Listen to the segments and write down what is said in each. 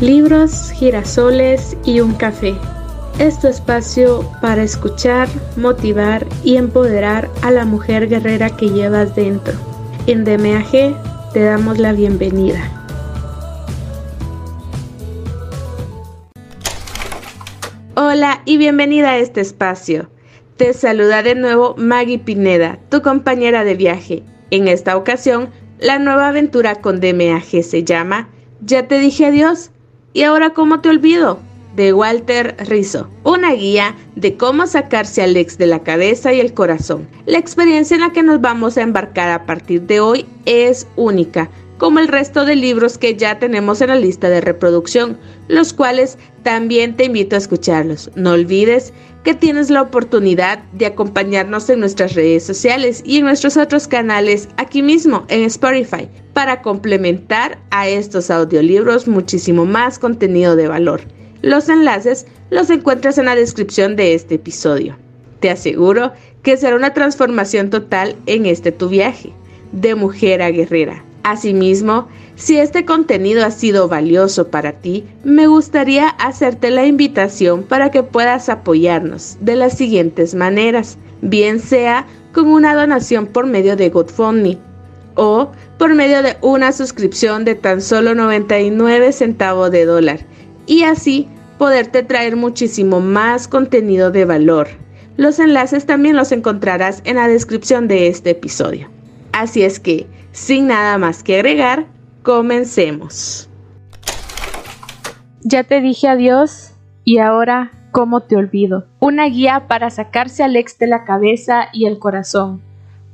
libros, girasoles y un café. Es tu espacio para escuchar, motivar y empoderar a la mujer guerrera que llevas dentro. En DMAG te damos la bienvenida. Hola y bienvenida a este espacio. Te saluda de nuevo Maggie Pineda, tu compañera de viaje. En esta ocasión, la nueva aventura con DMAG se llama Ya te dije adiós ¿Y ahora cómo te olvido? de Walter Rizzo, una guía de cómo sacarse al ex de la cabeza y el corazón. La experiencia en la que nos vamos a embarcar a partir de hoy es única, como el resto de libros que ya tenemos en la lista de reproducción, los cuales también te invito a escucharlos. No olvides que tienes la oportunidad de acompañarnos en nuestras redes sociales y en nuestros otros canales aquí mismo en Spotify para complementar a estos audiolibros muchísimo más contenido de valor. Los enlaces los encuentras en la descripción de este episodio. Te aseguro que será una transformación total en este tu viaje, de mujer a guerrera. Asimismo, si este contenido ha sido valioso para ti, me gustaría hacerte la invitación para que puedas apoyarnos de las siguientes maneras, bien sea con una donación por medio de GoFundMe o por medio de una suscripción de tan solo 99 centavos de dólar y así poderte traer muchísimo más contenido de valor. Los enlaces también los encontrarás en la descripción de este episodio. Así es que, sin nada más que agregar, comencemos. Ya te dije adiós y ahora, ¿cómo te olvido? Una guía para sacarse al ex de la cabeza y el corazón.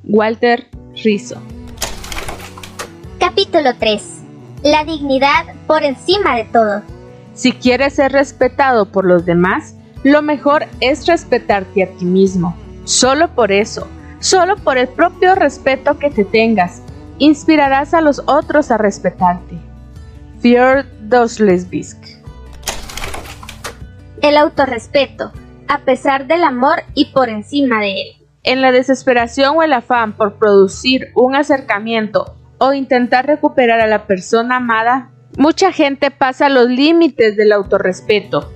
Walter Rizzo. Capítulo 3. La dignidad por encima de todo. Si quieres ser respetado por los demás, lo mejor es respetarte a ti mismo. Solo por eso, solo por el propio respeto que te tengas, inspirarás a los otros a respetarte. Fjord Dostoevsky El autorrespeto, a pesar del amor y por encima de él. En la desesperación o el afán por producir un acercamiento o intentar recuperar a la persona amada, mucha gente pasa los límites del autorrespeto,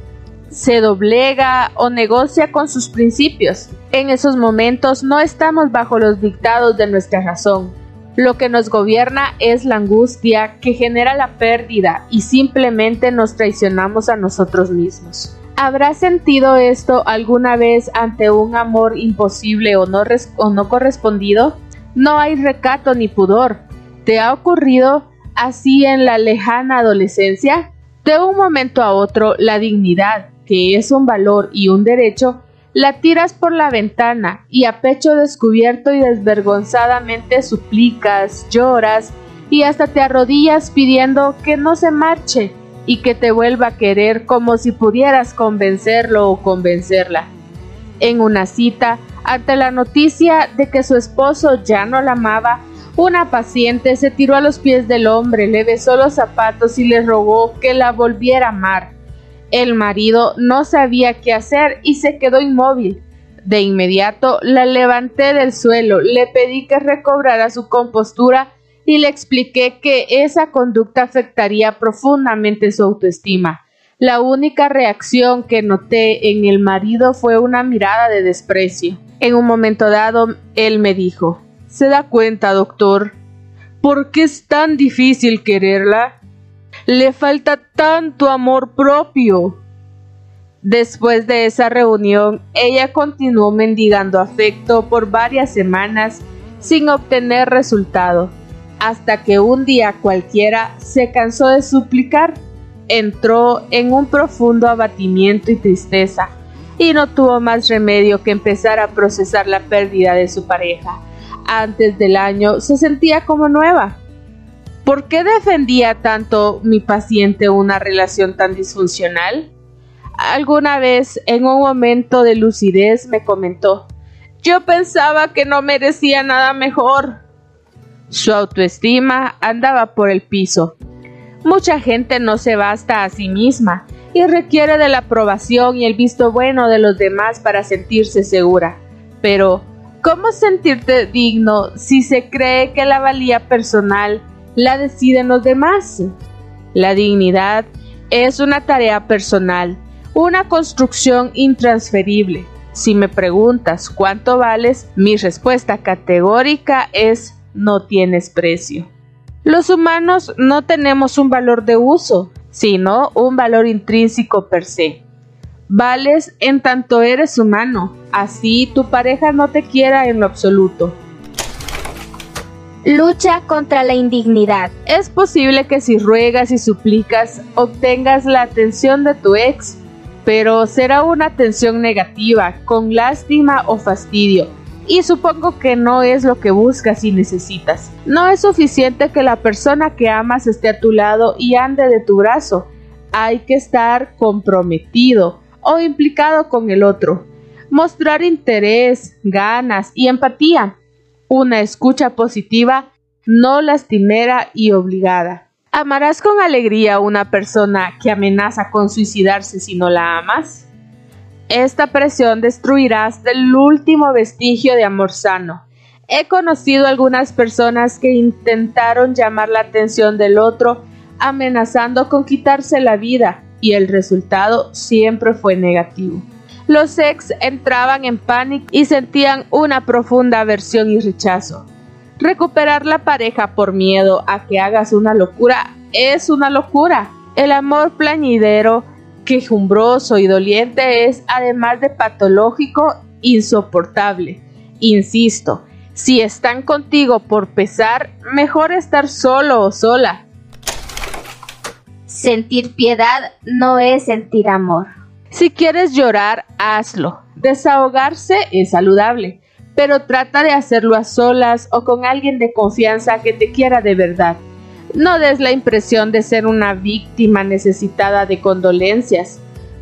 se doblega o negocia con sus principios. En esos momentos no estamos bajo los dictados de nuestra razón. Lo que nos gobierna es la angustia que genera la pérdida y simplemente nos traicionamos a nosotros mismos. ¿Habrás sentido esto alguna vez ante un amor imposible o no, o no correspondido? No hay recato ni pudor, ¿Te ha ocurrido así en la lejana adolescencia? De un momento a otro, la dignidad, que es un valor y un derecho, la tiras por la ventana y a pecho descubierto y desvergonzadamente suplicas, lloras y hasta te arrodillas pidiendo que no se marche y que te vuelva a querer como si pudieras convencerlo o convencerla. En una cita, ante la noticia de que su esposo ya no la amaba, una paciente se tiró a los pies del hombre, le besó los zapatos y le rogó que la volviera a amar. El marido no sabía qué hacer y se quedó inmóvil. De inmediato la levanté del suelo, le pedí que recobrara su compostura y le expliqué que esa conducta afectaría profundamente su autoestima. La única reacción que noté en el marido fue una mirada de desprecio. En un momento dado, él me dijo ¿Se da cuenta, doctor? ¿Por qué es tan difícil quererla? Le falta tanto amor propio. Después de esa reunión, ella continuó mendigando afecto por varias semanas sin obtener resultado, hasta que un día cualquiera se cansó de suplicar, entró en un profundo abatimiento y tristeza, y no tuvo más remedio que empezar a procesar la pérdida de su pareja antes del año se sentía como nueva. ¿Por qué defendía tanto mi paciente una relación tan disfuncional? Alguna vez, en un momento de lucidez, me comentó, yo pensaba que no merecía nada mejor. Su autoestima andaba por el piso. Mucha gente no se basta a sí misma y requiere de la aprobación y el visto bueno de los demás para sentirse segura. Pero ¿Cómo sentirte digno si se cree que la valía personal la deciden los demás? La dignidad Es una tarea personal, una construcción intransferible. Si me preguntas cuánto vales, mi respuesta categórica es no tienes precio. Los humanos no tenemos un valor de uso, sino un valor intrínseco per se. Vales en tanto eres humano, así tu pareja no te quiera en lo absoluto. Lucha contra la indignidad. Es posible que si ruegas y suplicas obtengas la atención de tu ex, pero será una atención negativa, con lástima o fastidio, y supongo que no es lo que buscas y necesitas. No es suficiente que la persona que amas esté a tu lado y ande de tu brazo. Hay que estar comprometido o implicado con el otro. Mostrar interés, ganas y empatía una escucha positiva, no lastimera y obligada. ¿Amarás con alegría a una persona que amenaza con suicidarse si no la amas? Esta presión destruirá hasta el último vestigio de amor sano. He conocido algunas personas que intentaron llamar la atención del otro amenazando con quitarse la vida y el resultado siempre fue negativo. Los ex entraban en pánico y sentían una profunda aversión y rechazo. Recuperar la pareja por miedo a que hagas una locura es una locura. El amor plañidero, quejumbroso y doliente es, además de patológico, insoportable. Insisto, si están contigo por pesar, mejor estar solo o sola. Sentir piedad no es sentir amor. Si quieres llorar, hazlo. Desahogarse es saludable, pero trata de hacerlo a solas o con alguien de confianza que te quiera de verdad. No des la impresión de ser una víctima necesitada de condolencias.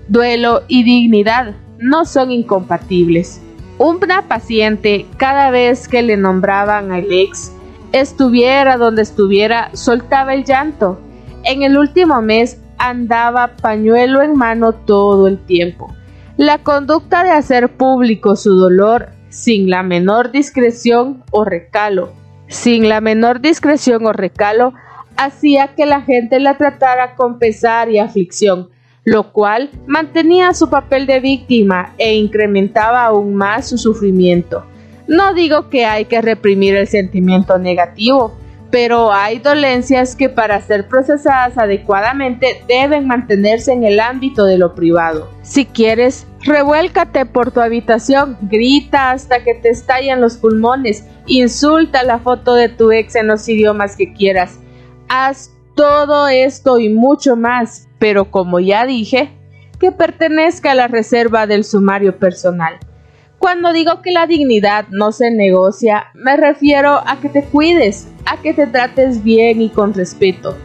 Duelo y dignidad no son incompatibles. Una paciente, cada vez que le nombraban al ex, estuviera donde estuviera, soltaba el llanto. En el último mes andaba pañuelo en mano todo el tiempo. La conducta de hacer público su dolor sin la menor discreción o recalo, sin la menor discreción o recalo, hacía que la gente la tratara con pesar y aflicción, lo cual mantenía su papel de víctima e incrementaba aún más su sufrimiento. No digo que hay que reprimir el sentimiento negativo, pero hay dolencias que para ser procesadas adecuadamente deben mantenerse en el ámbito de lo privado. Si quieres, revuélcate por tu habitación, grita hasta que te estallen los pulmones, insulta la foto de tu ex en los idiomas que quieras. Haz todo esto y mucho más, pero como ya dije, que pertenezca a la reserva del sumario personal. Cuando digo que la dignidad no se negocia, me refiero a que te cuides, a que te trates bien y con respeto.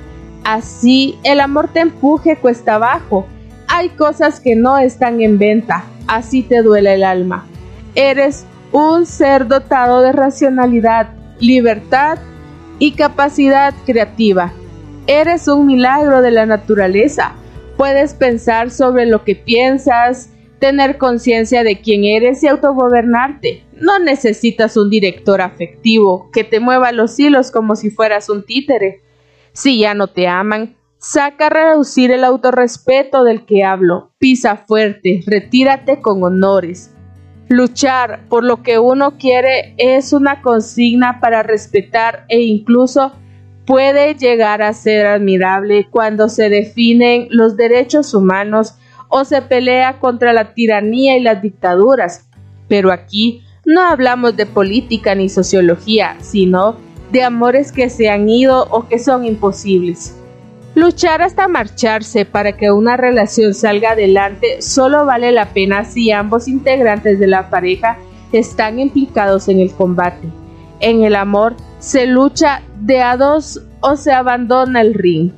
Así el amor te empuje cuesta abajo. Hay cosas que no están en venta, así te duele el alma. Eres un ser dotado de racionalidad, libertad y capacidad creativa. Eres un milagro de la naturaleza. Puedes pensar sobre lo que piensas, tener conciencia de quién eres y autogobernarte. No necesitas un director afectivo que te mueva los hilos como si fueras un títere. Si ya no te aman, saca a reducir el autorrespeto del que hablo. Pisa fuerte, retírate con honores. Luchar por lo que uno quiere es una consigna para respetar e incluso puede llegar a ser admirable cuando se definen los derechos humanos o se pelea contra la tiranía y las dictaduras. Pero aquí no hablamos de política ni sociología, sino de amores que se han ido o que son imposibles. Luchar hasta marcharse para que una relación salga adelante solo vale la pena si ambos integrantes de la pareja están implicados en el combate. En el amor se lucha de a dos o se abandona el ring.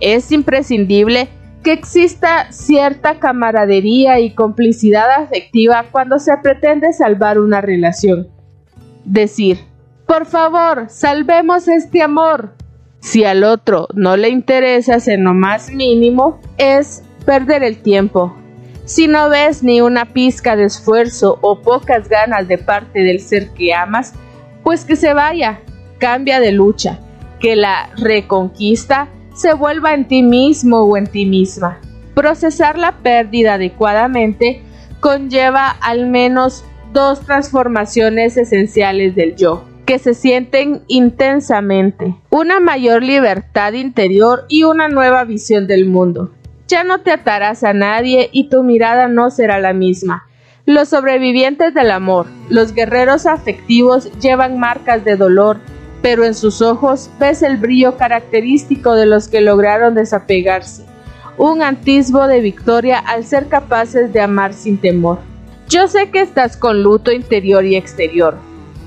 Es imprescindible que exista cierta camaradería y complicidad afectiva cuando se pretende salvar una relación. Decir, por favor, salvemos este amor. Si al otro no le interesa en lo más mínimo, es perder el tiempo. Si no ves ni una pizca de esfuerzo o pocas ganas de parte del ser que amas, pues que se vaya, cambia de lucha, que la reconquista se vuelva en ti mismo o en ti misma. Procesar la pérdida adecuadamente conlleva al menos dos transformaciones esenciales del yo, que se sienten intensamente, una mayor libertad interior y una nueva visión del mundo. Ya no te atarás a nadie y tu mirada no será la misma. Los sobrevivientes del amor, los guerreros afectivos llevan marcas de dolor, pero en sus ojos ves el brillo característico de los que lograron desapegarse, un antisbo de victoria al ser capaces de amar sin temor. Yo sé que estás con luto interior y exterior.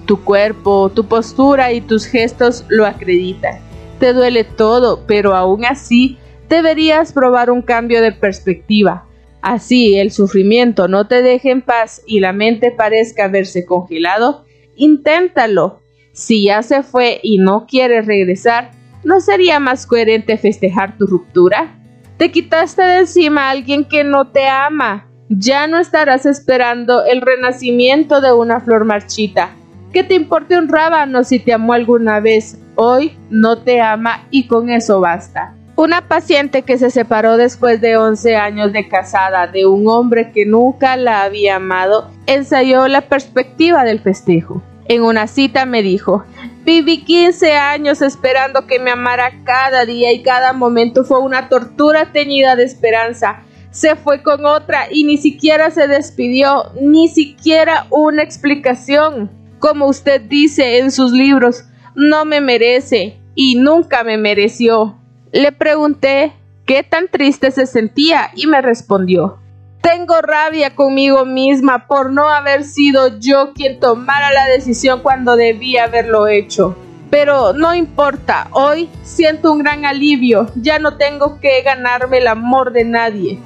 Tu cuerpo, tu postura y tus gestos lo acreditan. Te duele todo, pero aún así deberías probar un cambio de perspectiva. Así el sufrimiento no te deje en paz y la mente parezca haberse congelado, inténtalo. Si ya se fue y no quieres regresar, ¿no sería más coherente festejar tu ruptura? Te quitaste de encima a alguien que no te ama, ya no estarás esperando el renacimiento de una flor marchita. Que te importe un rábano si te amó alguna vez, hoy no te ama y con eso basta. Una paciente que se separó después de 11 años de casada de un hombre que nunca la había amado, ensayó la perspectiva del festejo. En una cita me dijo, viví 15 años esperando que me amara cada día y cada momento fue una tortura teñida de esperanza se fue con otra y ni siquiera se despidió, ni siquiera una explicación. Como usted dice en sus libros, no me merece y nunca me mereció. Le pregunté qué tan triste se sentía y me respondió, tengo rabia conmigo misma por no haber sido yo quien tomara la decisión cuando debía haberlo hecho. Pero no importa, hoy siento un gran alivio, ya no tengo que ganarme el amor de nadie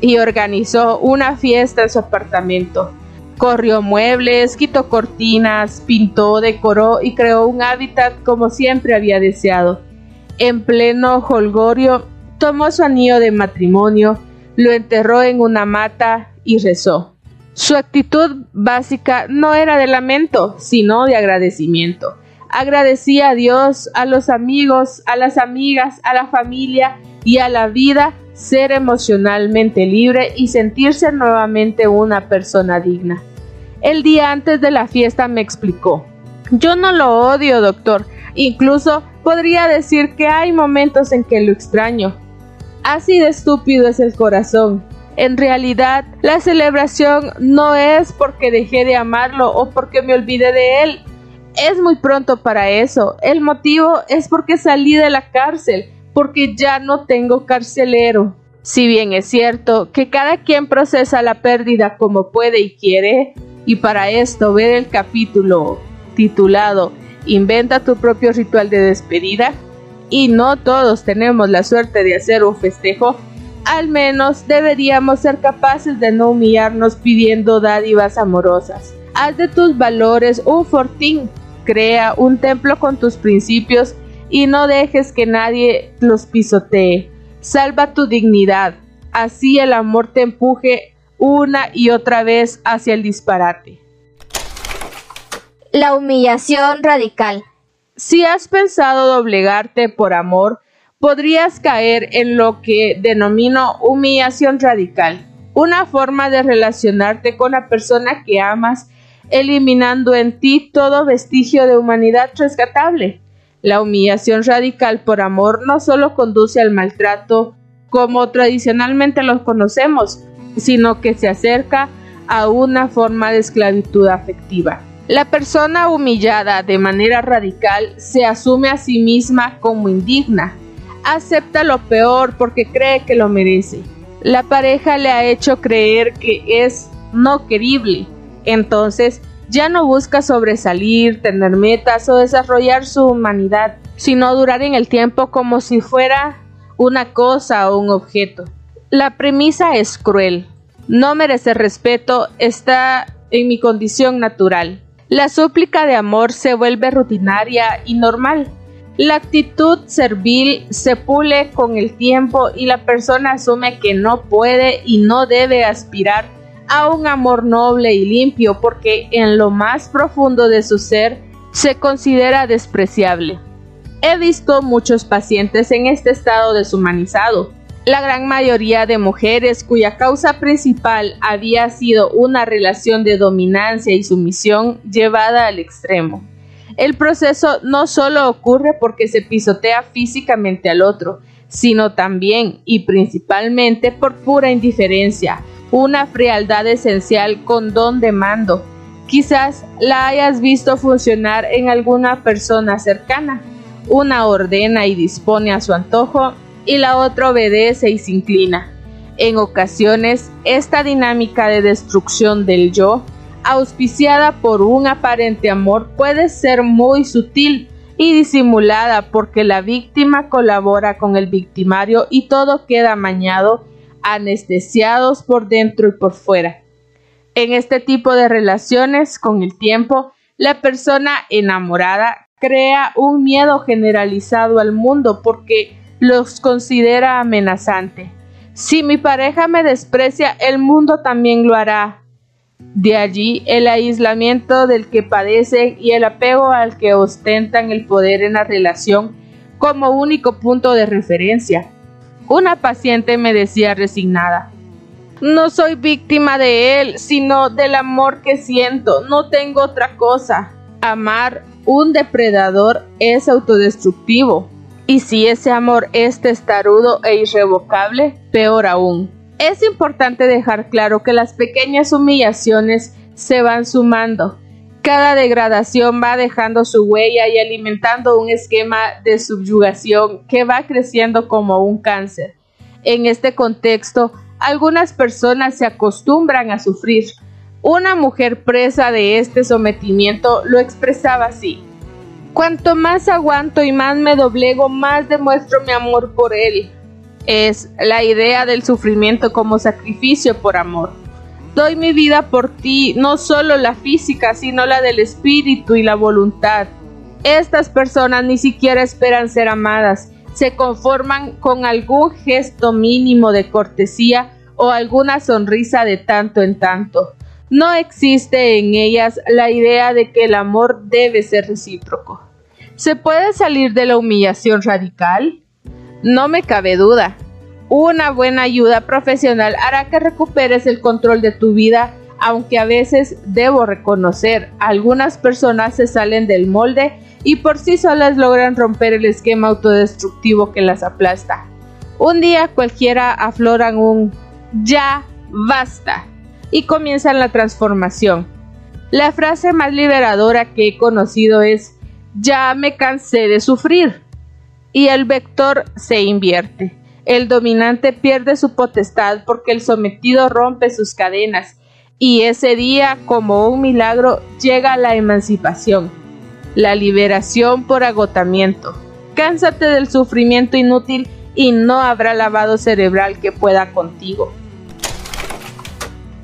y organizó una fiesta en su apartamento. Corrió muebles, quitó cortinas, pintó, decoró y creó un hábitat como siempre había deseado. En pleno holgorio, tomó su anillo de matrimonio, lo enterró en una mata y rezó. Su actitud básica no era de lamento, sino de agradecimiento. Agradecía a Dios, a los amigos, a las amigas, a la familia y a la vida ser emocionalmente libre y sentirse nuevamente una persona digna. El día antes de la fiesta me explicó, yo no lo odio, doctor, incluso podría decir que hay momentos en que lo extraño. Así de estúpido es el corazón. En realidad, la celebración no es porque dejé de amarlo o porque me olvidé de él. Es muy pronto para eso. El motivo es porque salí de la cárcel porque ya no tengo carcelero. Si bien es cierto que cada quien procesa la pérdida como puede y quiere, y para esto ver el capítulo titulado Inventa tu propio ritual de despedida, y no todos tenemos la suerte de hacer un festejo, al menos deberíamos ser capaces de no humillarnos pidiendo dádivas amorosas. Haz de tus valores un fortín, crea un templo con tus principios y no dejes que nadie los pisotee. Salva tu dignidad, así el amor te empuje una y otra vez hacia el disparate. La humillación radical. Si has pensado doblegarte por amor, podrías caer en lo que denomino humillación radical, una forma de relacionarte con la persona que amas, eliminando en ti todo vestigio de humanidad rescatable. La humillación radical por amor no solo conduce al maltrato como tradicionalmente los conocemos, sino que se acerca a una forma de esclavitud afectiva. La persona humillada de manera radical se asume a sí misma como indigna, acepta lo peor porque cree que lo merece. La pareja le ha hecho creer que es no querible, entonces ya no busca sobresalir, tener metas o desarrollar su humanidad, sino durar en el tiempo como si fuera una cosa o un objeto. La premisa es cruel. No merecer respeto está en mi condición natural. La súplica de amor se vuelve rutinaria y normal. La actitud servil se pule con el tiempo y la persona asume que no puede y no debe aspirar a un amor noble y limpio porque en lo más profundo de su ser se considera despreciable. He visto muchos pacientes en este estado deshumanizado. La gran mayoría de mujeres cuya causa principal había sido una relación de dominancia y sumisión llevada al extremo. El proceso no solo ocurre porque se pisotea físicamente al otro, sino también y principalmente por pura indiferencia, una frialdad esencial con don de mando. Quizás la hayas visto funcionar en alguna persona cercana. Una ordena y dispone a su antojo y la otra obedece y se inclina. En ocasiones, esta dinámica de destrucción del yo, auspiciada por un aparente amor, puede ser muy sutil y disimulada porque la víctima colabora con el victimario y todo queda amañado, anestesiados por dentro y por fuera. En este tipo de relaciones, con el tiempo, la persona enamorada crea un miedo generalizado al mundo porque los considera amenazante. Si mi pareja me desprecia, el mundo también lo hará. De allí el aislamiento del que padecen y el apego al que ostentan el poder en la relación como único punto de referencia. Una paciente me decía resignada, no soy víctima de él, sino del amor que siento, no tengo otra cosa. Amar un depredador es autodestructivo. Y si ese amor es testarudo e irrevocable, peor aún. Es importante dejar claro que las pequeñas humillaciones se van sumando. Cada degradación va dejando su huella y alimentando un esquema de subyugación que va creciendo como un cáncer. En este contexto, algunas personas se acostumbran a sufrir. Una mujer presa de este sometimiento lo expresaba así. Cuanto más aguanto y más me doblego, más demuestro mi amor por él es la idea del sufrimiento como sacrificio por amor. Doy mi vida por ti, no solo la física, sino la del espíritu y la voluntad. Estas personas ni siquiera esperan ser amadas, se conforman con algún gesto mínimo de cortesía o alguna sonrisa de tanto en tanto. No existe en ellas la idea de que el amor debe ser recíproco. ¿Se puede salir de la humillación radical? No me cabe duda. Una buena ayuda profesional hará que recuperes el control de tu vida, aunque a veces debo reconocer, algunas personas se salen del molde y por sí solas logran romper el esquema autodestructivo que las aplasta. Un día cualquiera afloran un ya basta y comienzan la transformación. La frase más liberadora que he conocido es ya me cansé de sufrir y el vector se invierte. El dominante pierde su potestad porque el sometido rompe sus cadenas y ese día, como un milagro, llega la emancipación, la liberación por agotamiento. Cánsate del sufrimiento inútil y no habrá lavado cerebral que pueda contigo.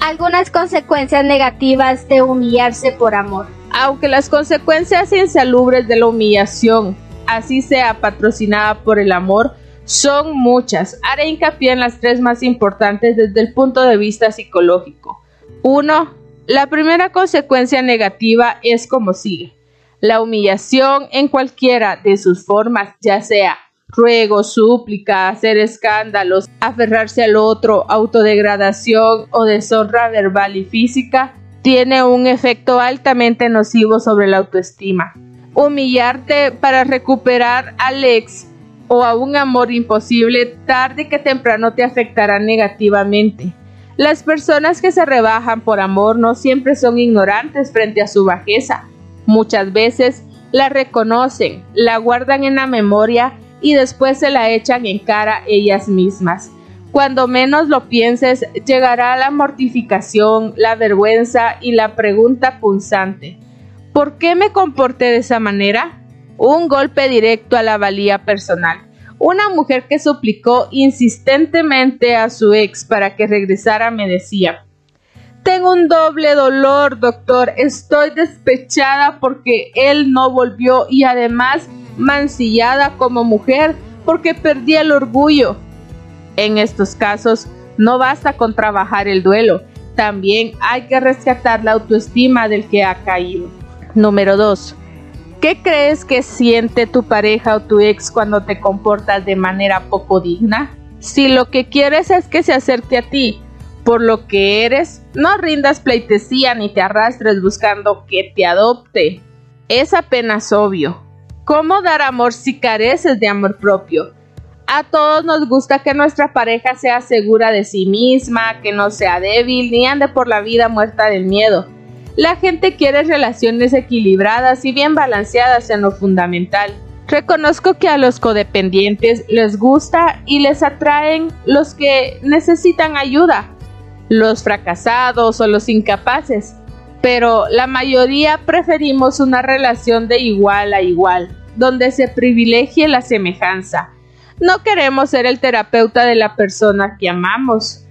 Algunas consecuencias negativas de humillarse por amor. Aunque las consecuencias insalubres de la humillación así sea patrocinada por el amor, son muchas. Haré hincapié en las tres más importantes desde el punto de vista psicológico. 1. La primera consecuencia negativa es como sigue. La humillación en cualquiera de sus formas, ya sea ruego, súplica, hacer escándalos, aferrarse al otro, autodegradación o deshonra verbal y física, tiene un efecto altamente nocivo sobre la autoestima humillarte para recuperar al ex o a un amor imposible, tarde que temprano te afectará negativamente. Las personas que se rebajan por amor no siempre son ignorantes frente a su bajeza. Muchas veces la reconocen, la guardan en la memoria y después se la echan en cara ellas mismas. Cuando menos lo pienses, llegará la mortificación, la vergüenza y la pregunta punzante. ¿Por qué me comporté de esa manera? Un golpe directo a la valía personal. Una mujer que suplicó insistentemente a su ex para que regresara me decía, tengo un doble dolor, doctor. Estoy despechada porque él no volvió y además mancillada como mujer porque perdí el orgullo. En estos casos, no basta con trabajar el duelo, también hay que rescatar la autoestima del que ha caído. Número 2. ¿Qué crees que siente tu pareja o tu ex cuando te comportas de manera poco digna? Si lo que quieres es que se acerque a ti por lo que eres, no rindas pleitesía ni te arrastres buscando que te adopte. Es apenas obvio. ¿Cómo dar amor si careces de amor propio? A todos nos gusta que nuestra pareja sea segura de sí misma, que no sea débil ni ande por la vida muerta del miedo. La gente quiere relaciones equilibradas y bien balanceadas en lo fundamental. Reconozco que a los codependientes les gusta y les atraen los que necesitan ayuda, los fracasados o los incapaces, pero la mayoría preferimos una relación de igual a igual, donde se privilegie la semejanza. No queremos ser el terapeuta de la persona que amamos.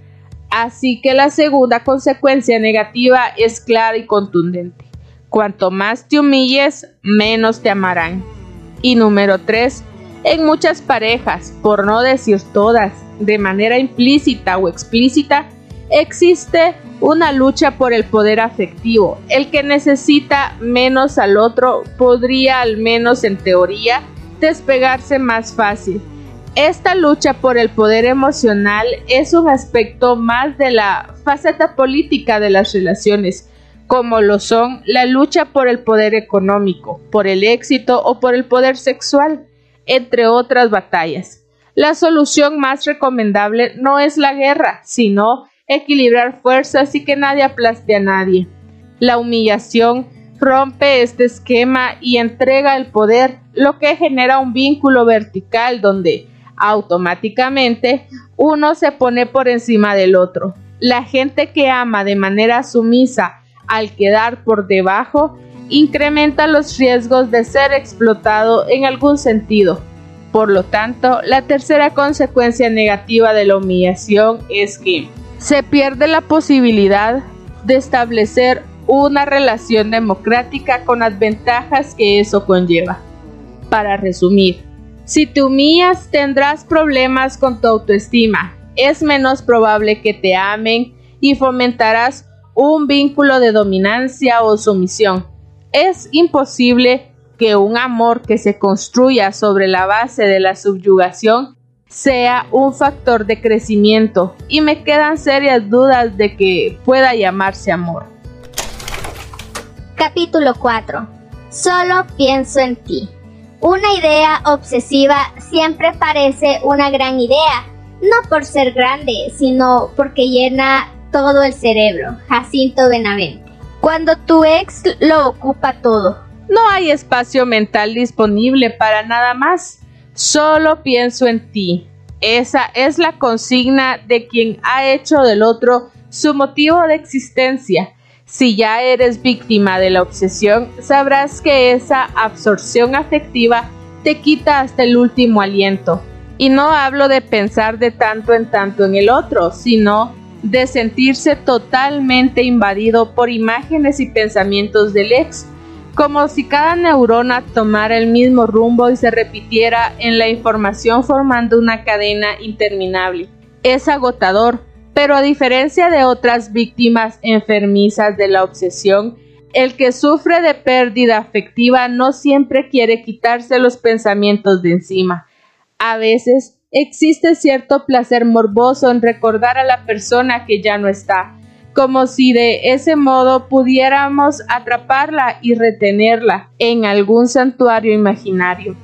Así que la segunda consecuencia negativa es clara y contundente. Cuanto más te humilles, menos te amarán. Y número 3. En muchas parejas, por no decir todas, de manera implícita o explícita, existe una lucha por el poder afectivo. El que necesita menos al otro podría, al menos en teoría, despegarse más fácil. Esta lucha por el poder emocional es un aspecto más de la faceta política de las relaciones, como lo son la lucha por el poder económico, por el éxito o por el poder sexual, entre otras batallas. La solución más recomendable no es la guerra, sino equilibrar fuerzas y que nadie aplaste a nadie. La humillación rompe este esquema y entrega el poder, lo que genera un vínculo vertical donde automáticamente uno se pone por encima del otro. La gente que ama de manera sumisa al quedar por debajo incrementa los riesgos de ser explotado en algún sentido. Por lo tanto, la tercera consecuencia negativa de la humillación es que se pierde la posibilidad de establecer una relación democrática con las ventajas que eso conlleva. Para resumir, si te humillas tendrás problemas con tu autoestima, es menos probable que te amen y fomentarás un vínculo de dominancia o sumisión. Es imposible que un amor que se construya sobre la base de la subyugación sea un factor de crecimiento y me quedan serias dudas de que pueda llamarse amor. Capítulo 4. Solo pienso en ti. Una idea obsesiva siempre parece una gran idea, no por ser grande, sino porque llena todo el cerebro. Jacinto Benavente. Cuando tu ex lo ocupa todo. No hay espacio mental disponible para nada más. Solo pienso en ti. Esa es la consigna de quien ha hecho del otro su motivo de existencia. Si ya eres víctima de la obsesión, sabrás que esa absorción afectiva te quita hasta el último aliento. Y no hablo de pensar de tanto en tanto en el otro, sino de sentirse totalmente invadido por imágenes y pensamientos del ex como si cada neurona tomara el mismo rumbo y se repitiera en la información formando una cadena interminable. Es agotador, pero a diferencia de otras víctimas enfermizas de la obsesión, el que sufre de pérdida afectiva no siempre quiere quitarse los pensamientos de encima. A veces existe cierto placer morboso en recordar a la persona que ya no está, como si de ese modo pudiéramos atraparla y retenerla en algún santuario imaginario.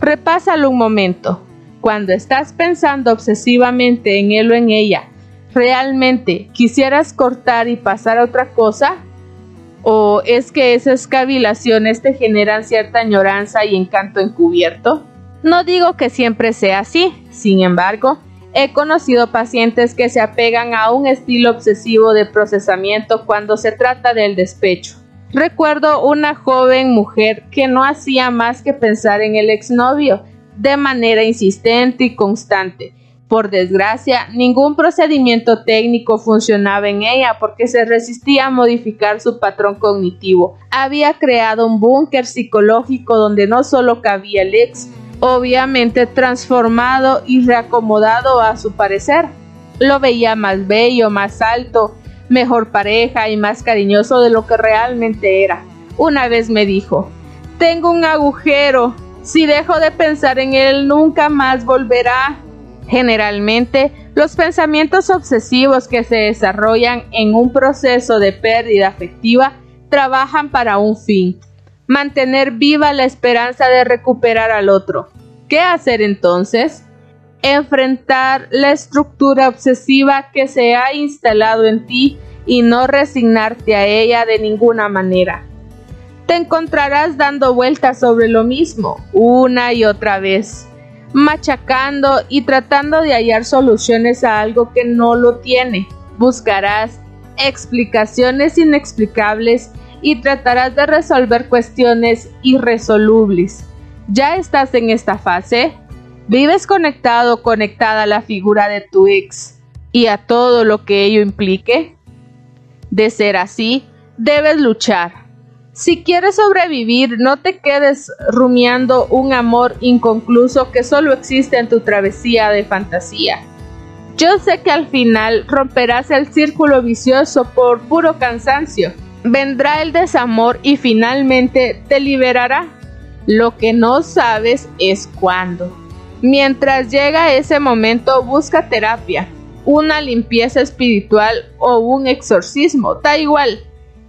Repásalo un momento. Cuando estás pensando obsesivamente en él o en ella, ¿realmente quisieras cortar y pasar a otra cosa? ¿O es que esas cavilaciones te generan cierta añoranza y encanto encubierto? No digo que siempre sea así, sin embargo, He conocido pacientes que se apegan a un estilo obsesivo de procesamiento cuando se trata del despecho. Recuerdo una joven mujer que no hacía más que pensar en el exnovio de manera insistente y constante. Por desgracia, ningún procedimiento técnico funcionaba en ella porque se resistía a modificar su patrón cognitivo. Había creado un búnker psicológico donde no solo cabía el ex, obviamente transformado y reacomodado a su parecer. Lo veía más bello, más alto, mejor pareja y más cariñoso de lo que realmente era. Una vez me dijo, Tengo un agujero. Si dejo de pensar en él, nunca más volverá. Generalmente, los pensamientos obsesivos que se desarrollan en un proceso de pérdida afectiva trabajan para un fin, mantener viva la esperanza de recuperar al otro. ¿Qué hacer entonces? Enfrentar la estructura obsesiva que se ha instalado en ti y no resignarte a ella de ninguna manera. Te encontrarás dando vueltas sobre lo mismo una y otra vez, machacando y tratando de hallar soluciones a algo que no lo tiene. Buscarás explicaciones inexplicables y tratarás de resolver cuestiones irresolubles. ¿Ya estás en esta fase? ¿Vives conectado o conectada a la figura de tu ex y a todo lo que ello implique? De ser así, debes luchar. Si quieres sobrevivir, no te quedes rumiando un amor inconcluso que solo existe en tu travesía de fantasía. Yo sé que al final romperás el círculo vicioso por puro cansancio. Vendrá el desamor y finalmente te liberará. Lo que no sabes es cuándo. Mientras llega ese momento, busca terapia una limpieza espiritual o un exorcismo, da igual.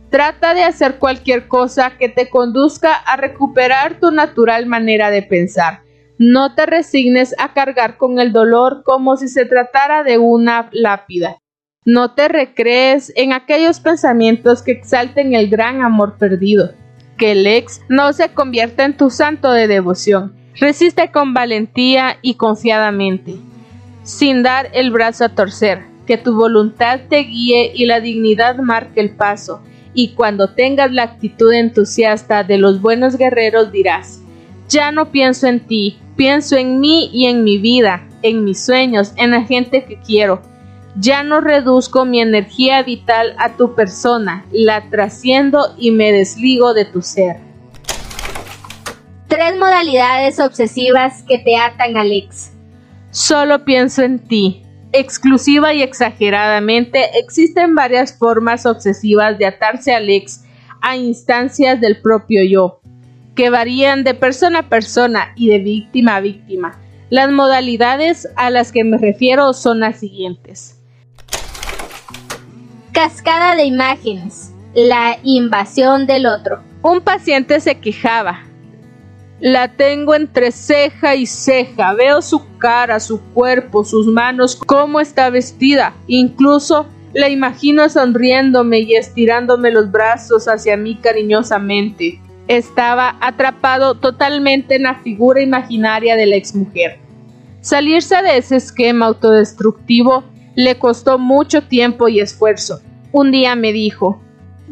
Trata de hacer cualquier cosa que te conduzca a recuperar tu natural manera de pensar. No te resignes a cargar con el dolor como si se tratara de una lápida. No te recrees en aquellos pensamientos que exalten el gran amor perdido. Que el ex no se convierta en tu santo de devoción. Resiste con valentía y confiadamente sin dar el brazo a torcer, que tu voluntad te guíe y la dignidad marque el paso, y cuando tengas la actitud entusiasta de los buenos guerreros dirás, ya no pienso en ti, pienso en mí y en mi vida, en mis sueños, en la gente que quiero. Ya no reduzco mi energía vital a tu persona, la trasciendo y me desligo de tu ser. Tres modalidades obsesivas que te atan al ex. Solo pienso en ti. Exclusiva y exageradamente, existen varias formas obsesivas de atarse al ex a instancias del propio yo, que varían de persona a persona y de víctima a víctima. Las modalidades a las que me refiero son las siguientes. Cascada de imágenes. La invasión del otro. Un paciente se quejaba, la tengo entre ceja y ceja. Veo su cara, su cuerpo, sus manos, cómo está vestida. Incluso la imagino sonriéndome y estirándome los brazos hacia mí cariñosamente. Estaba atrapado totalmente en la figura imaginaria de la exmujer. Salirse de ese esquema autodestructivo le costó mucho tiempo y esfuerzo. Un día me dijo,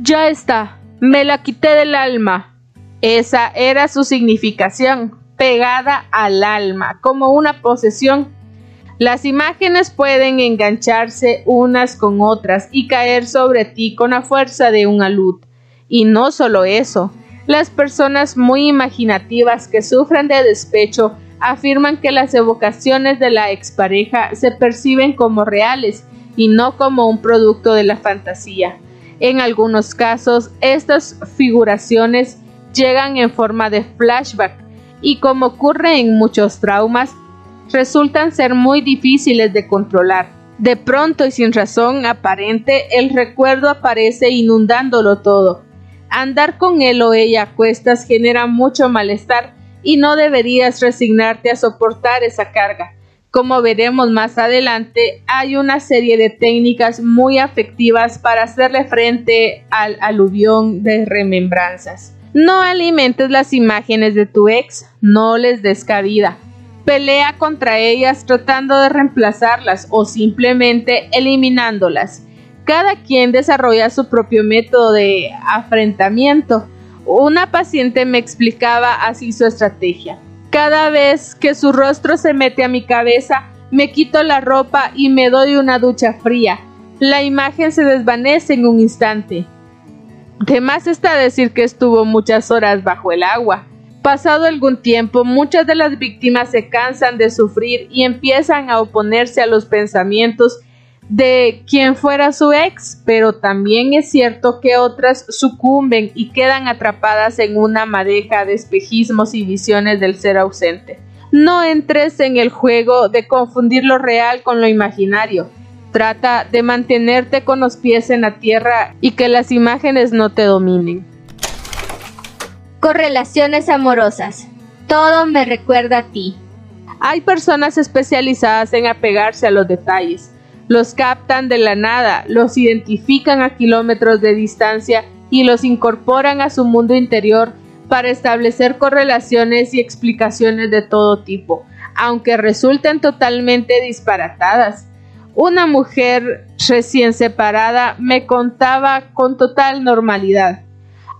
ya está, me la quité del alma, esa era su significación, pegada al alma, como una posesión. Las imágenes pueden engancharse unas con otras y caer sobre ti con la fuerza de un alud. Y no solo eso, las personas muy imaginativas que sufren de despecho afirman que las evocaciones de la expareja se perciben como reales y no como un producto de la fantasía. En algunos casos, estas figuraciones llegan en forma de flashback y como ocurre en muchos traumas, resultan ser muy difíciles de controlar. De pronto y sin razón aparente, el recuerdo aparece inundándolo todo. Andar con él o ella a cuestas genera mucho malestar y no deberías resignarte a soportar esa carga. Como veremos más adelante, hay una serie de técnicas muy afectivas para hacerle frente al aluvión de remembranzas. No alimentes las imágenes de tu ex, no les des cabida. Pelea contra ellas tratando de reemplazarlas o simplemente eliminándolas. Cada quien desarrolla su propio método de afrentamiento. Una paciente me explicaba así su estrategia. Cada vez que su rostro se mete a mi cabeza, me quito la ropa y me doy una ducha fría. La imagen se desvanece en un instante. De más está decir que estuvo muchas horas bajo el agua. Pasado algún tiempo, muchas de las víctimas se cansan de sufrir y empiezan a oponerse a los pensamientos de quien fuera su ex, pero también es cierto que otras sucumben y quedan atrapadas en una madeja de espejismos y visiones del ser ausente. No entres en el juego de confundir lo real con lo imaginario. Trata de mantenerte con los pies en la tierra y que las imágenes no te dominen. Correlaciones amorosas. Todo me recuerda a ti. Hay personas especializadas en apegarse a los detalles. Los captan de la nada, los identifican a kilómetros de distancia y los incorporan a su mundo interior para establecer correlaciones y explicaciones de todo tipo, aunque resulten totalmente disparatadas. Una mujer recién separada me contaba con total normalidad.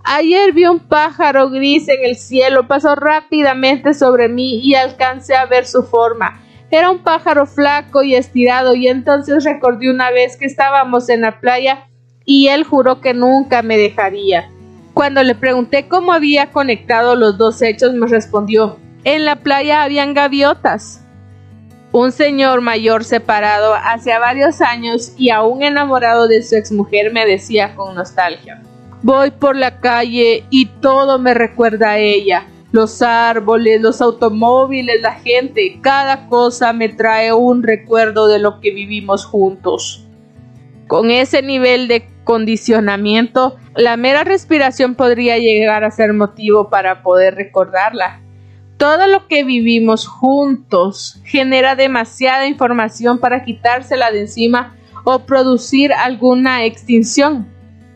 Ayer vi un pájaro gris en el cielo, pasó rápidamente sobre mí y alcancé a ver su forma. Era un pájaro flaco y estirado y entonces recordé una vez que estábamos en la playa y él juró que nunca me dejaría. Cuando le pregunté cómo había conectado los dos hechos, me respondió, en la playa habían gaviotas. Un señor mayor separado hace varios años y aún enamorado de su exmujer me decía con nostalgia. Voy por la calle y todo me recuerda a ella. Los árboles, los automóviles, la gente, cada cosa me trae un recuerdo de lo que vivimos juntos. Con ese nivel de condicionamiento, la mera respiración podría llegar a ser motivo para poder recordarla. Todo lo que vivimos juntos genera demasiada información para quitársela de encima o producir alguna extinción.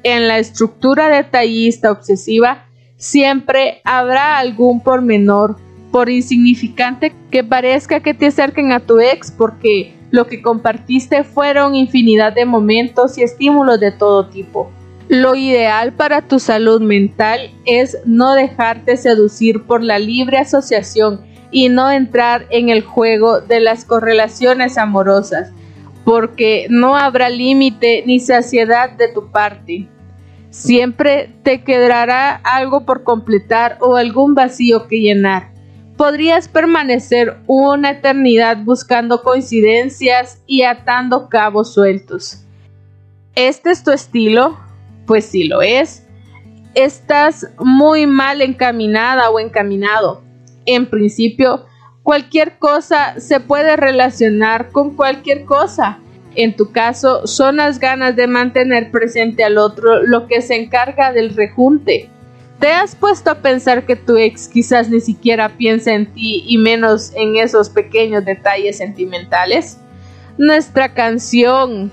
En la estructura detallista obsesiva siempre habrá algún pormenor, por insignificante que parezca que te acerquen a tu ex, porque lo que compartiste fueron infinidad de momentos y estímulos de todo tipo. Lo ideal para tu salud mental es no dejarte seducir por la libre asociación y no entrar en el juego de las correlaciones amorosas, porque no habrá límite ni saciedad de tu parte. Siempre te quedará algo por completar o algún vacío que llenar podrías permanecer una eternidad buscando coincidencias y atando cabos sueltos. ¿Este es tu estilo? Pues sí lo es. Estás muy mal encaminada o encaminado. En principio, cualquier cosa se puede relacionar con cualquier cosa. En tu caso, son las ganas de mantener presente al otro lo que se encarga del rejunte ¿Te has puesto a pensar que tu ex quizás ni siquiera piensa en ti y menos en esos pequeños detalles sentimentales? Nuestra canción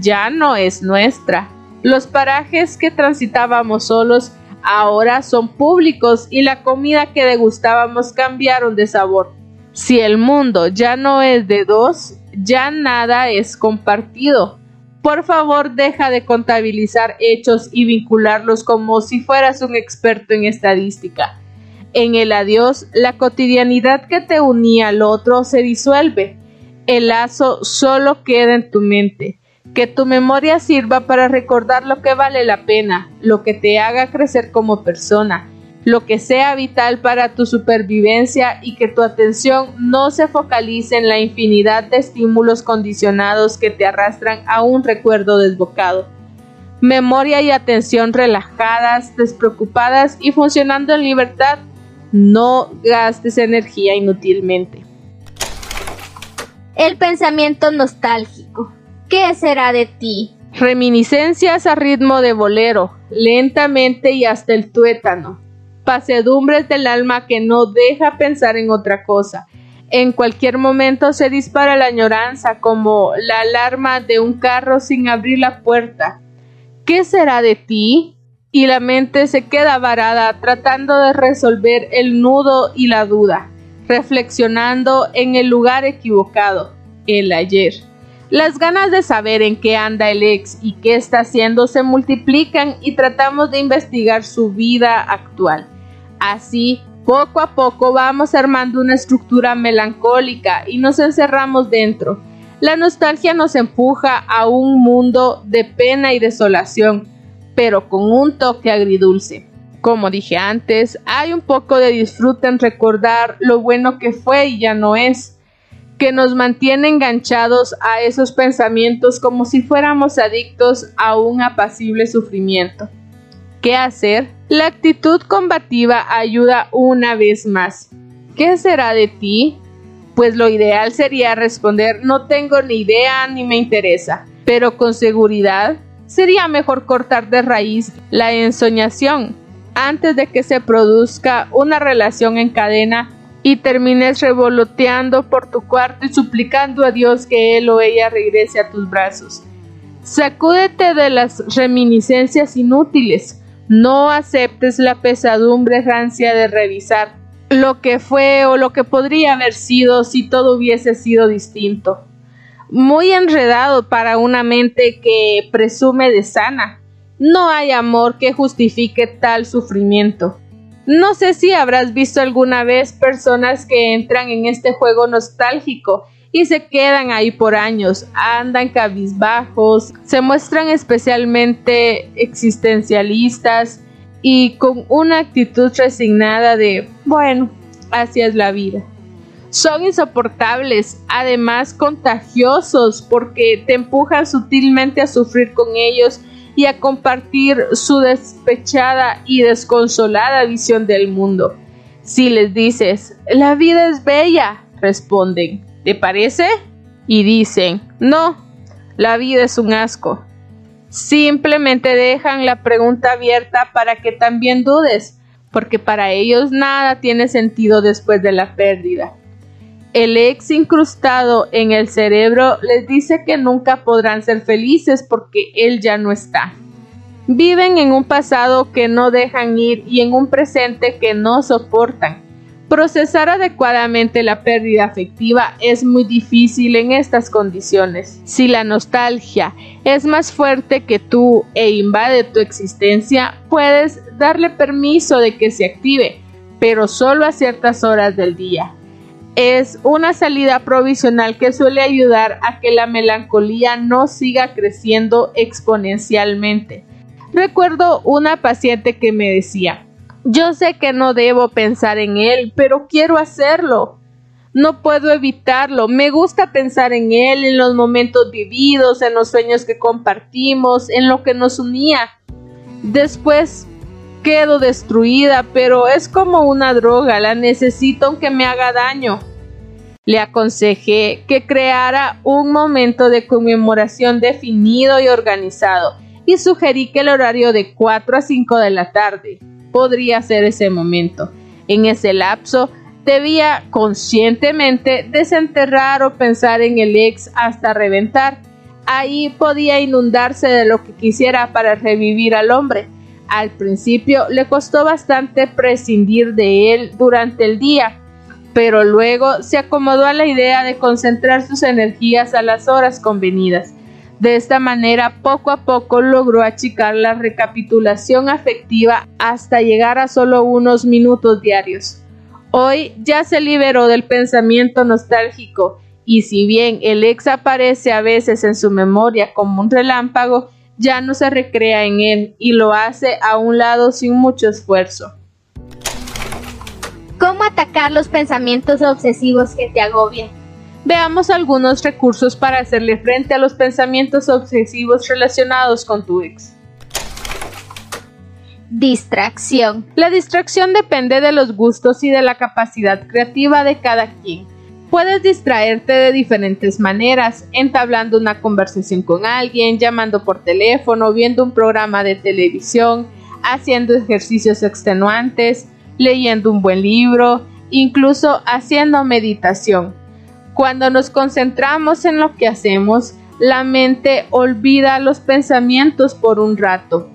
ya no es nuestra. Los parajes que transitábamos solos ahora son públicos y la comida que degustábamos cambiaron de sabor. Si el mundo ya no es de dos, ya nada es compartido. Por favor, deja de contabilizar hechos y vincularlos como si fueras un experto en estadística. En el adiós, la cotidianidad que te unía al otro se disuelve. El lazo solo queda en tu mente. Que tu memoria sirva para recordar lo que vale la pena, lo que te haga crecer como persona, lo que sea vital para tu supervivencia y que tu atención no se focalice en la infinidad de estímulos condicionados que te arrastran a un recuerdo desbocado. Memoria y atención relajadas, despreocupadas y funcionando en libertad. No gastes energía inútilmente. El pensamiento nostálgico. ¿Qué será de ti? Reminiscencias a ritmo de bolero, lentamente y hasta el tuétano pasedumbres del alma que no deja pensar en otra cosa. En cualquier momento se dispara la añoranza como la alarma de un carro sin abrir la puerta. ¿Qué será de ti? Y la mente se queda varada tratando de resolver el nudo y la duda, reflexionando en el lugar equivocado, el ayer. Las ganas de saber en qué anda el ex y qué está haciendo se multiplican y tratamos de investigar su vida actual. Así, poco a poco vamos armando una estructura melancólica y nos encerramos dentro. La nostalgia nos empuja a un mundo de pena y desolación, pero con un toque agridulce. Como dije antes, hay un poco de disfrute en recordar lo bueno que fue y ya no es. que nos mantiene enganchados a esos pensamientos como si fuéramos adictos a un apacible sufrimiento. ¿Qué hacer? La actitud combativa ayuda una vez más. ¿Qué será de ti? Pues lo ideal sería responder no tengo ni idea ni me interesa, pero con seguridad sería mejor cortar de raíz la ensoñación antes de que se produzca una relación en cadena y termines revoloteando por tu cuarto y suplicando a Dios que él o ella regrese a tus brazos. Sacúdete de las reminiscencias inútiles. No aceptes la pesadumbre rancia de revisar lo que fue o lo que podría haber sido si todo hubiese sido distinto. Muy enredado para una mente que presume de sana. No hay amor que justifique tal sufrimiento. No sé si habrás visto alguna vez personas que entran en este juego nostálgico y se quedan ahí por años, andan cabizbajos, se muestran especialmente existencialistas y con una actitud resignada de, bueno, así es la vida. Son insoportables, además contagiosos porque te empujan sutilmente a sufrir con ellos y a compartir su despechada y desconsolada visión del mundo. Si les dices, la vida es bella, responden, ¿te parece? Y dicen, no, la vida es un asco. Simplemente dejan la pregunta abierta para que también dudes, porque para ellos nada tiene sentido después de la pérdida. El ex incrustado en el cerebro les dice que nunca podrán ser felices porque él ya no está. Viven en un pasado que no dejan ir y en un presente que no soportan. Procesar adecuadamente la pérdida afectiva es muy difícil en estas condiciones. Si la nostalgia es más fuerte que tú e invade tu existencia, puedes darle permiso de que se active, pero solo a ciertas horas del día es una salida provisional que suele ayudar a que la melancolía no siga creciendo exponencialmente. Recuerdo una paciente que me decía, yo sé que no debo pensar en él, pero quiero hacerlo. No puedo evitarlo. Me gusta pensar en él, en los momentos vividos, en los sueños que compartimos, en lo que nos unía. Después quedo destruida, pero es como una droga, la necesito aunque me haga daño. Le aconsejé que creara un momento de conmemoración definido y organizado y sugerí que el horario de 4 a 5 de la tarde podría ser ese momento. En ese lapso debía conscientemente desenterrar o pensar en el ex hasta reventar. Ahí podía inundarse de lo que quisiera para revivir al hombre al principio le costó bastante prescindir de él durante el día, pero luego se acomodó a la idea de concentrar sus energías a las horas convenidas. De esta manera, poco a poco logró achicar la recapitulación afectiva hasta llegar a solo unos minutos diarios. Hoy ya se liberó del pensamiento nostálgico y si bien el ex aparece a veces en su memoria como un relámpago, ya no se recrea en él y lo hace a un lado sin mucho esfuerzo. ¿Cómo atacar los pensamientos obsesivos que te agobian? Veamos algunos recursos para hacerle frente a los pensamientos obsesivos relacionados con tu ex. Distracción. La distracción depende de los gustos y de la capacidad creativa de cada quien. Puedes distraerte de diferentes maneras, entablando una conversación con alguien, llamando por teléfono, viendo un programa de televisión, haciendo ejercicios extenuantes, leyendo un buen libro, incluso haciendo meditación. Cuando nos concentramos en lo que hacemos, la mente olvida los pensamientos por un rato.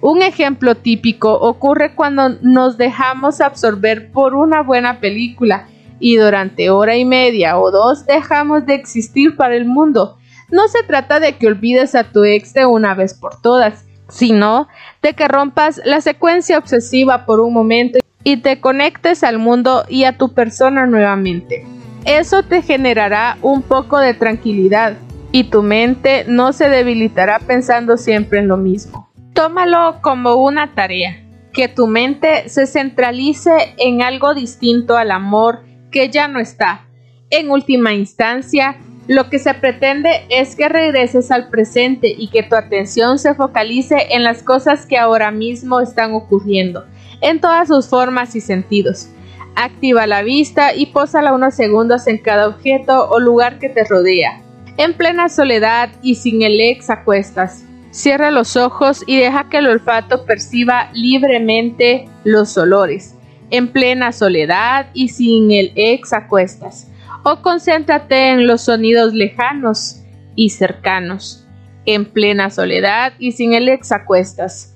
Un ejemplo típico ocurre cuando nos dejamos absorber por una buena película y durante hora y media o dos dejamos de existir para el mundo. No se trata de que olvides a tu ex de una vez por todas, sino de que rompas la secuencia obsesiva por un momento y te conectes al mundo y a tu persona nuevamente. Eso te generará un poco de tranquilidad y tu mente no se debilitará pensando siempre en lo mismo. Tómalo como una tarea, que tu mente se centralice en algo distinto al amor que ya no está En última instancia, lo que se pretende es que regreses al presente y que tu atención se focalice en las cosas que ahora mismo están ocurriendo, en todas sus formas y sentidos. Activa la vista y pósala unos segundos en cada objeto o lugar que te rodea. En plena soledad y sin el ex a cuestas. Cierra los ojos y deja que el olfato perciba libremente los olores. En plena soledad y sin el ex a cuestas o concéntrate en los sonidos lejanos y cercanos, en plena soledad y sin el ex acuestas.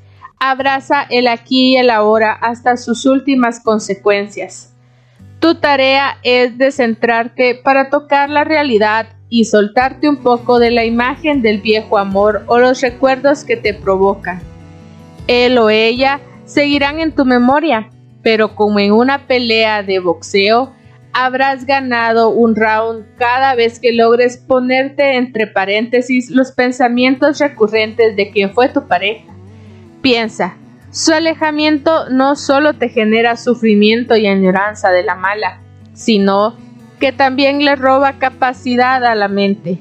Abraza el aquí y el ahora hasta sus últimas consecuencias. Tu tarea es de centrarte para tocar la realidad y soltarte un poco de la imagen del viejo amor o los recuerdos que te provocan. Él o ella seguirán en tu memoria, pero como en una pelea de boxeo, habrás ganado un round cada vez que logres ponerte entre paréntesis los pensamientos recurrentes de quien fue tu pareja. Piensa, su alejamiento no solo te genera sufrimiento y añoranza de la mala, sino que también le roba capacidad a la mente.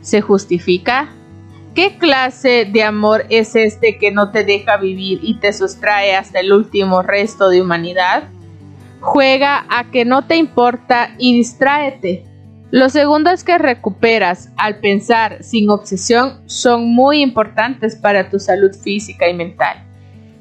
¿Se justifica? ¿Qué clase de amor es este que no te deja vivir y te sustrae hasta el último resto de humanidad? Juega a que no te importa y distráete. Los segundos que recuperas al pensar sin obsesión son muy importantes para tu salud física y mental.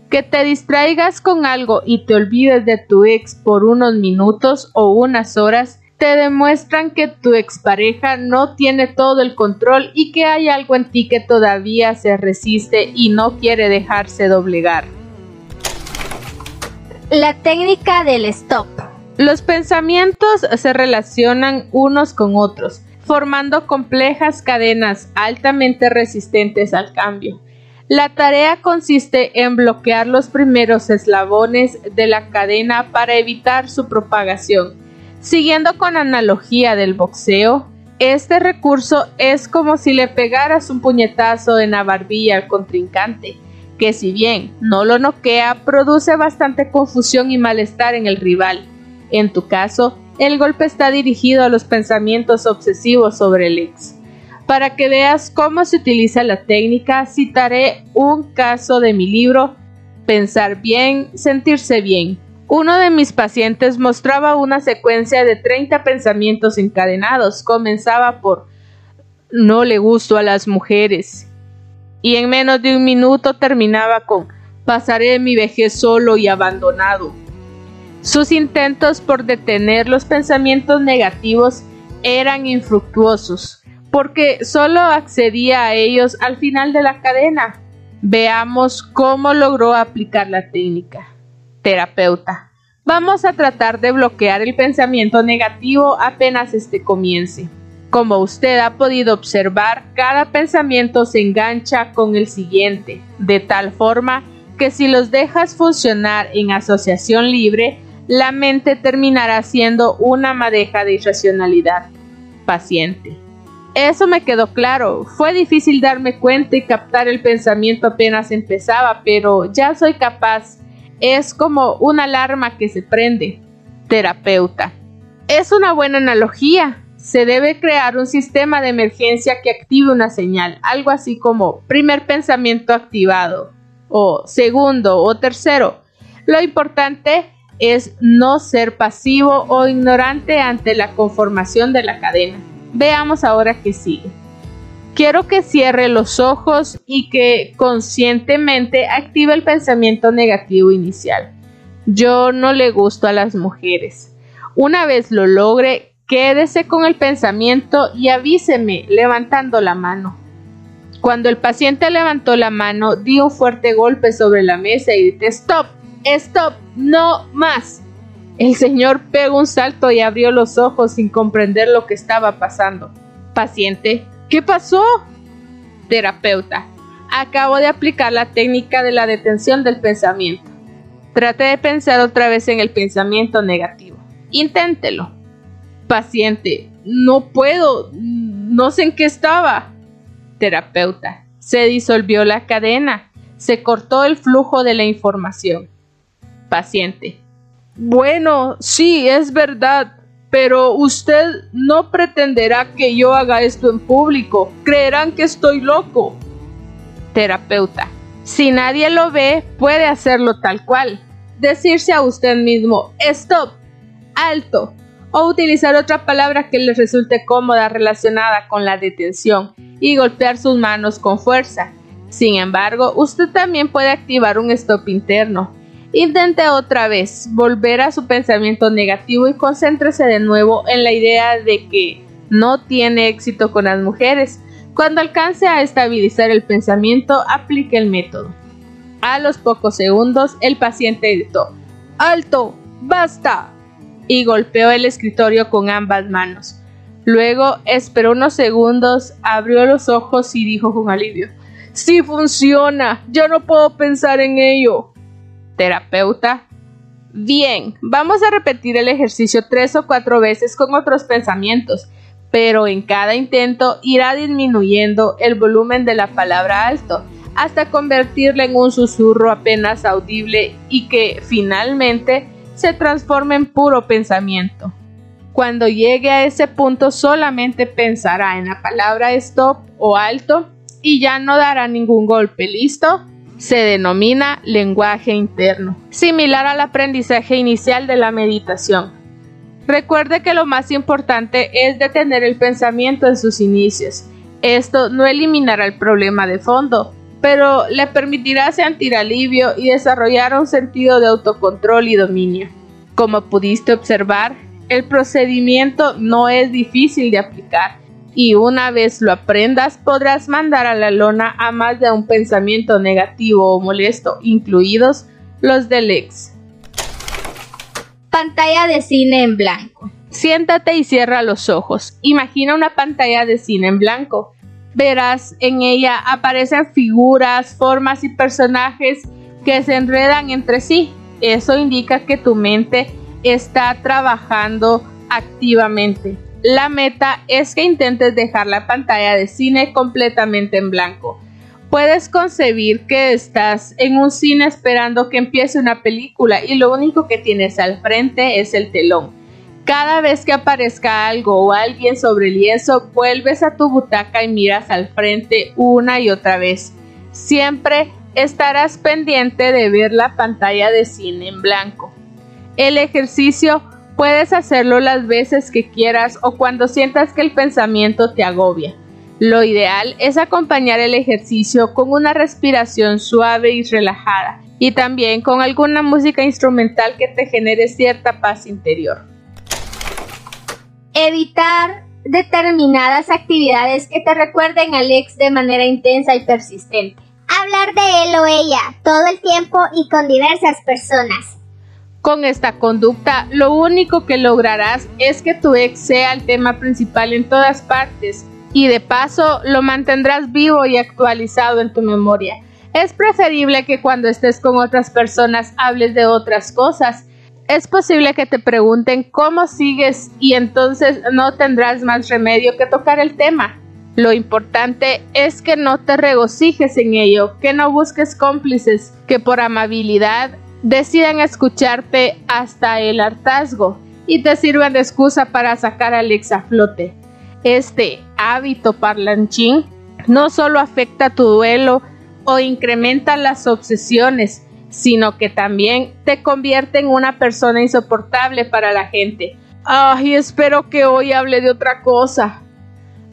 Que te distraigas con algo y te olvides de tu ex por unos minutos o unas horas te demuestran que tu expareja no tiene todo el control y que hay algo en ti que todavía se resiste y no quiere dejarse doblegar. La técnica del stop. Los pensamientos se relacionan unos con otros, formando complejas cadenas altamente resistentes al cambio. La tarea consiste en bloquear los primeros eslabones de la cadena para evitar su propagación. Siguiendo con analogía del boxeo, este recurso es como si le pegaras un puñetazo en la barbilla al contrincante que si bien no lo noquea, produce bastante confusión y malestar en el rival. En tu caso, el golpe está dirigido a los pensamientos obsesivos sobre el ex. Para que veas cómo se utiliza la técnica, citaré un caso de mi libro Pensar bien, sentirse bien. Uno de mis pacientes mostraba una secuencia de 30 pensamientos encadenados. Comenzaba por no le gusto a las mujeres y en menos de un minuto terminaba con pasaré mi vejez solo y abandonado. Sus intentos por detener los pensamientos negativos eran infructuosos, porque solo accedía a ellos al final de la cadena. Veamos cómo logró aplicar la técnica. Terapeuta. Vamos a tratar de bloquear el pensamiento negativo apenas este comience. Como usted ha podido observar, cada pensamiento se engancha con el siguiente, de tal forma que si los dejas funcionar en asociación libre, la mente terminará siendo una madeja de irracionalidad. Paciente. Eso me quedó claro. Fue difícil darme cuenta y captar el pensamiento apenas empezaba, pero ya soy capaz. Es como una alarma que se prende. Terapeuta. Es una buena analogía se debe crear un sistema de emergencia que active una señal, algo así como primer pensamiento activado o segundo o tercero. Lo importante es no ser pasivo o ignorante ante la conformación de la cadena. Veamos ahora qué sigue. Quiero que cierre los ojos y que conscientemente active el pensamiento negativo inicial. Yo no le gusto a las mujeres. Una vez lo logre, Quédese con el pensamiento y avíseme levantando la mano. Cuando el paciente levantó la mano, di un fuerte golpe sobre la mesa y dijo, stop, stop, no más. El señor pegó un salto y abrió los ojos sin comprender lo que estaba pasando. Paciente, ¿qué pasó? Terapeuta, acabo de aplicar la técnica de la detención del pensamiento. Trate de pensar otra vez en el pensamiento negativo. Inténtelo. Paciente, no puedo, no sé en qué estaba. Terapeuta, se disolvió la cadena, se cortó el flujo de la información. Paciente, bueno, sí, es verdad, pero usted no pretenderá que yo haga esto en público. Creerán que estoy loco. Terapeuta. Si nadie lo ve, puede hacerlo tal cual. Decirse a usted mismo, stop, alto, o utilizar otra palabra que le resulte cómoda relacionada con la detención y golpear sus manos con fuerza. Sin embargo, usted también puede activar un stop interno. Intente otra vez volver a su pensamiento negativo y concéntrese de nuevo en la idea de que no tiene éxito con las mujeres. Cuando alcance a estabilizar el pensamiento, aplique el método. A los pocos segundos, el paciente gritó, ¡Alto! ¡Basta! y golpeó el escritorio con ambas manos. Luego esperó unos segundos, abrió los ojos y dijo con alivio, ¡Sí funciona! Ya no puedo pensar en ello. Terapeuta. Bien, vamos a repetir el ejercicio tres o cuatro veces con otros pensamientos, pero en cada intento irá disminuyendo el volumen de la palabra alto hasta convertirla en un susurro apenas audible y que finalmente se transforme en puro pensamiento. Cuando llegue a ese punto solamente pensará en la palabra stop o alto y ya no dará ningún golpe. ¿Listo? Se denomina lenguaje interno, similar al aprendizaje inicial de la meditación. Recuerde que lo más importante es detener el pensamiento en sus inicios. Esto no eliminará el problema de fondo, pero le permitirá sentir alivio y desarrollar un sentido de autocontrol y dominio. Como pudiste observar, el procedimiento no es difícil de aplicar y una vez lo aprendas podrás mandar a la lona a más de un pensamiento negativo o molesto, incluidos los del ex. Pantalla de cine en blanco. Siéntate y cierra los ojos. Imagina una pantalla de cine en blanco verás en ella aparecen figuras, formas y personajes que se enredan entre sí. Eso indica que tu mente está trabajando activamente. La meta es que intentes dejar la pantalla de cine completamente en blanco. Puedes concebir que estás en un cine esperando que empiece una película y lo único que tienes al frente es el telón cada vez que aparezca algo o alguien sobre el lienzo, vuelves a tu butaca y miras al frente una y otra vez. Siempre estarás pendiente de ver la pantalla de cine en blanco. El ejercicio puedes hacerlo las veces que quieras o cuando sientas que el pensamiento te agobia. Lo ideal es acompañar el ejercicio con una respiración suave y relajada y también con alguna música instrumental que te genere cierta paz interior. Evitar determinadas actividades que te recuerden al ex de manera intensa y persistente. Hablar de él o ella todo el tiempo y con diversas personas. Con esta conducta, lo único que lograrás es que tu ex sea el tema principal en todas partes y de paso lo mantendrás vivo y actualizado en tu memoria. Es preferible que cuando estés con otras personas hables de otras cosas es posible que te pregunten cómo sigues y entonces no tendrás más remedio que tocar el tema. Lo importante es que no te regocijes en ello, que no busques cómplices que por amabilidad decidan escucharte hasta el hartazgo y te sirvan de excusa para sacar al ex a flote. Este hábito parlanchín no solo afecta tu duelo o incrementa las obsesiones, sino que también te convierte en una persona insoportable para la gente. Ay, espero que hoy hable de otra cosa.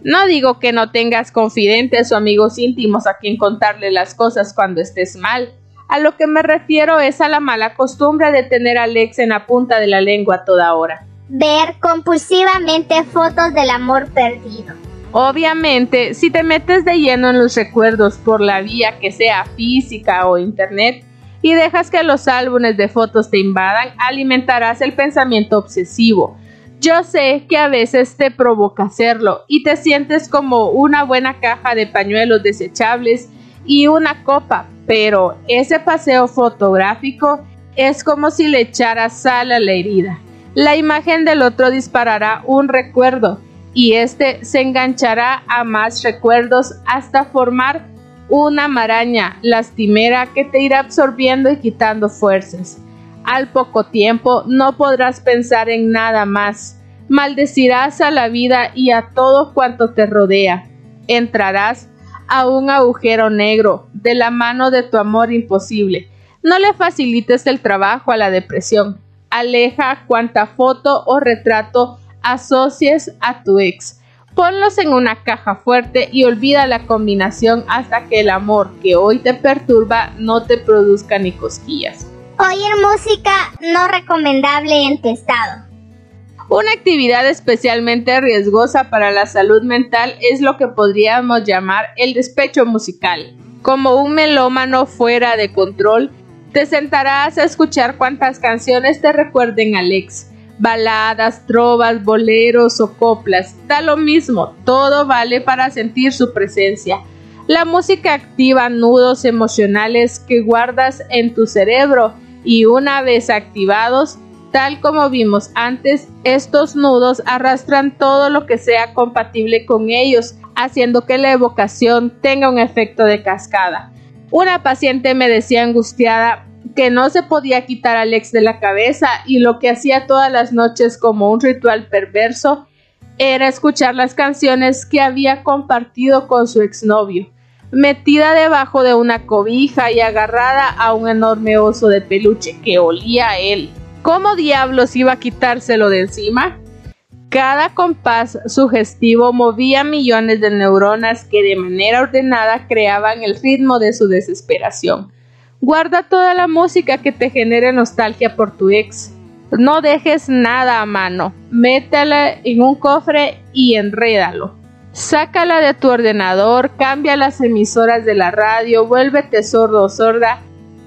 No digo que no tengas confidentes o amigos íntimos a quien contarle las cosas cuando estés mal. A lo que me refiero es a la mala costumbre de tener a Alex en la punta de la lengua toda hora. Ver compulsivamente fotos del amor perdido. Obviamente, si te metes de lleno en los recuerdos por la vía que sea física o internet, y dejas que los álbumes de fotos te invadan, alimentarás el pensamiento obsesivo. Yo sé que a veces te provoca hacerlo y te sientes como una buena caja de pañuelos desechables y una copa, pero ese paseo fotográfico es como si le echaras sal a la herida. La imagen del otro disparará un recuerdo y este se enganchará a más recuerdos hasta formar una maraña lastimera que te irá absorbiendo y quitando fuerzas. Al poco tiempo no podrás pensar en nada más. Maldecirás a la vida y a todo cuanto te rodea. Entrarás a un agujero negro de la mano de tu amor imposible. No le facilites el trabajo a la depresión. Aleja cuanta foto o retrato asocies a tu ex. Ponlos en una caja fuerte y olvida la combinación hasta que el amor que hoy te perturba no te produzca ni cosquillas. Oír música no recomendable en tu estado. Una actividad especialmente riesgosa para la salud mental es lo que podríamos llamar el despecho musical. Como un melómano fuera de control, te sentarás a escuchar cuantas canciones te recuerden al ex. Baladas, trovas, boleros o coplas, da lo mismo, todo vale para sentir su presencia. La música activa nudos emocionales que guardas en tu cerebro y una vez activados Tal como vimos antes, estos nudos arrastran todo lo que sea compatible con ellos, haciendo que la evocación tenga un efecto de cascada. Una paciente me decía angustiada que no se podía quitar al ex de la cabeza y lo que hacía todas las noches como un ritual perverso era escuchar las canciones que había compartido con su exnovio, metida debajo de una cobija y agarrada a un enorme oso de peluche que olía a él. ¿Cómo diablos iba a quitárselo de encima? Cada compás sugestivo movía millones de neuronas que de manera ordenada creaban el ritmo de su desesperación. Guarda toda la música que te genere nostalgia por tu ex. No dejes nada a mano. Métela en un cofre y enrédalo. Sácala de tu ordenador, cambia las emisoras de la radio, vuélvete sordo o sorda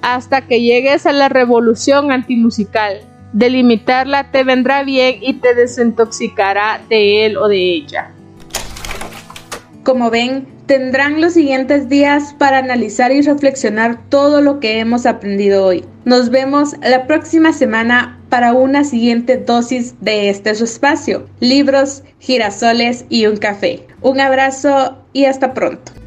hasta que llegues a la revolución antimusical. Delimitarla te vendrá bien y te desintoxicará de él o de ella. Como ven, tendrán los siguientes días para analizar y reflexionar todo lo que hemos aprendido hoy. Nos vemos la próxima semana para una siguiente dosis de este su espacio, libros, girasoles y un café. Un abrazo y hasta pronto.